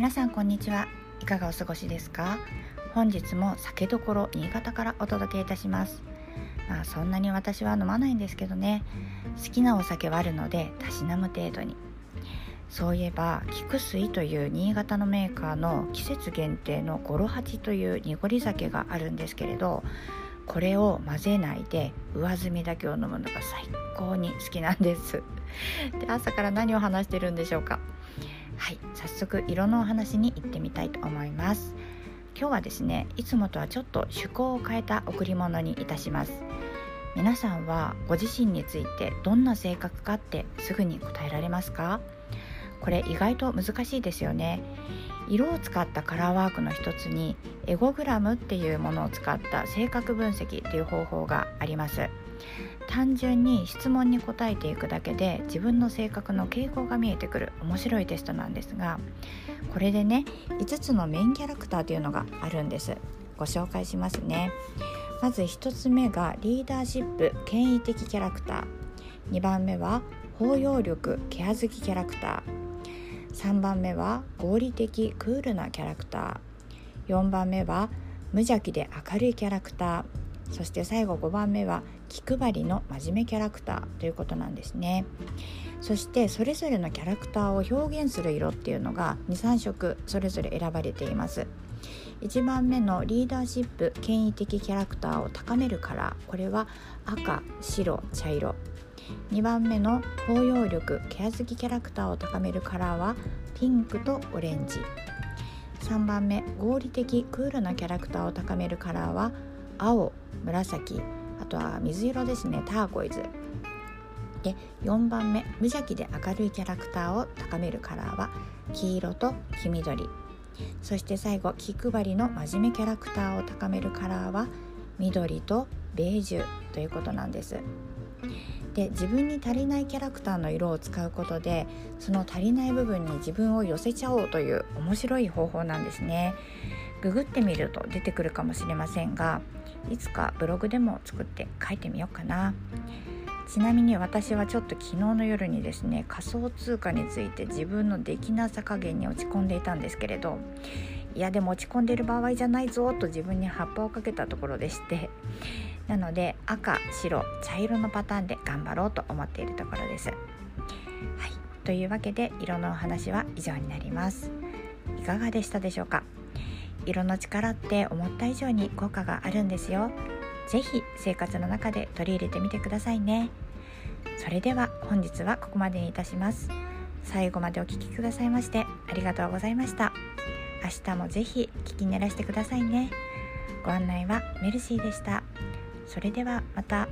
皆さんこんにちは。いかがお過ごしですか？本日も酒どころ新潟からお届けいたします。まあそんなに私は飲まないんですけどね。好きなお酒はあるのでたしなむ程度に。そういえば菊水という新潟のメーカーの季節限定のゴロハチという濁り酒があるんですけれどこれを混ぜないで上澄みだけを飲むのが最高に好きなんです。で朝から何を話してるんでしょうか？はい早速色のお話に行ってみたいと思います。今日はですねいつもとはちょっと趣向を変えた贈り物にいたします。皆さんはご自身についてどんな性格かってすぐに答えられますか？これ意外と難しいですよね。色を使ったカラーワークの一つにエゴグラムっていうものを使った性格分析っていう方法があります。単純に質問に答えていくだけで自分の性格の傾向が見えてくる面白いテストなんですがこれでね5つのメインキャラクターというのがあるんです。ご紹介しますね。まず1つ目がリーダーシップ権威的キャラクター。2番目は包容力ケア好きキャラクター。3番目は合理的クールなキャラクター。4番目は無邪気で明るいキャラクター。そして最後5番目は気配りの真面目キャラクターということなんですね。そしてそれぞれのキャラクターを表現する色っていうのが23色それぞれ選ばれています。1番目のリーダーシップ権威的キャラクターを高めるカラー。これは赤白茶色。2番目の包容力ケア好きキャラクターを高めるカラーはピンクとオレンジ。3番目合理的クールなキャラクターを高めるカラーは青紫あとは水色ですね。ターコイズ。で4番目。無邪気で明るいキャラクターを高めるカラーは黄色と黄緑。そして最後気配りの真面目キャラクターを高めるカラーは緑とベージュということなんです。で自分に足りないキャラクターの色を使うことでその足りない部分に自分を寄せちゃおうという面白い方法なんですね。ググってみると出てくるかもしれませんがいつかブログでも作って書いてみようかなちなみに私はちょっと昨日の夜にですね仮想通貨について自分のできなさ加減に落ち込んでいたんですけれどいやでも落ち込んでる場合じゃないぞと自分に葉っぱをかけたところでしてなので赤白茶色のパターンで頑張ろうと思っているところです。はいというわけで色のお話は以上になります。いかがでしたでしょうか？色の力って思った以上に効果があるんですよ。是非生活の中で取り入れてみてくださいね。それでは本日はここまでにいたします。最後までお聴きくださいましてありがとうございました。明日もぜひ聞き寝らしてくださいね。ご案内はメルシーでした。それではまた。